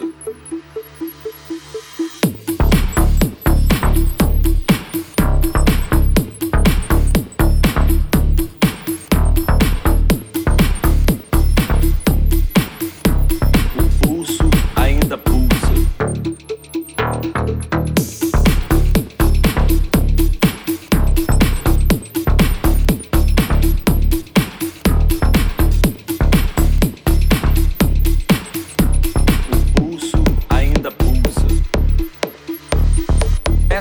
isso.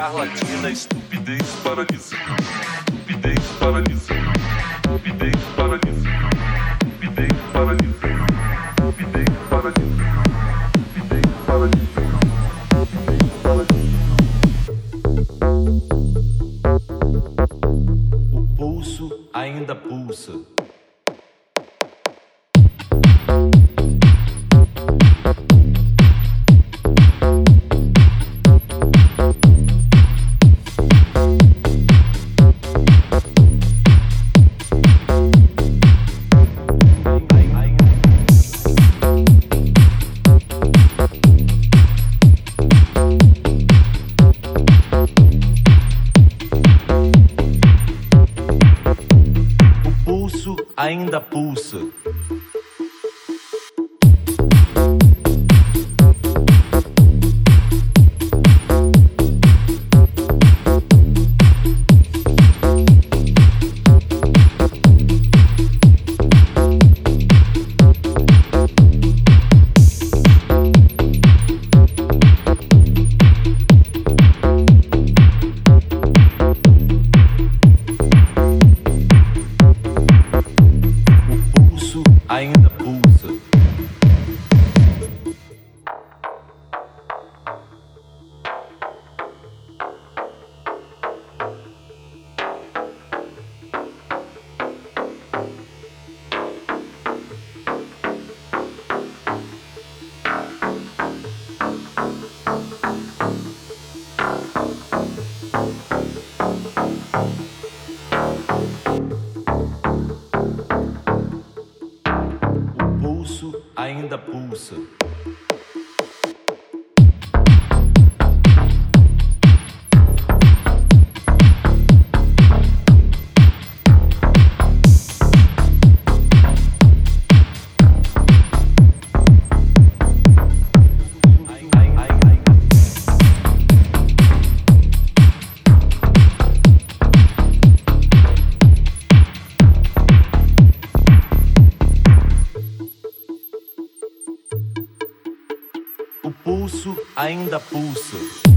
Escarlatina, estupidez, paralisia. Estupidez, paralisia. Estupidez, paralisia. Estupidez, paralisia. Estupidez, paralisia. Estupidez, paralisia. Ainda pulsa. Ainda pulsa. Ainda pulsa.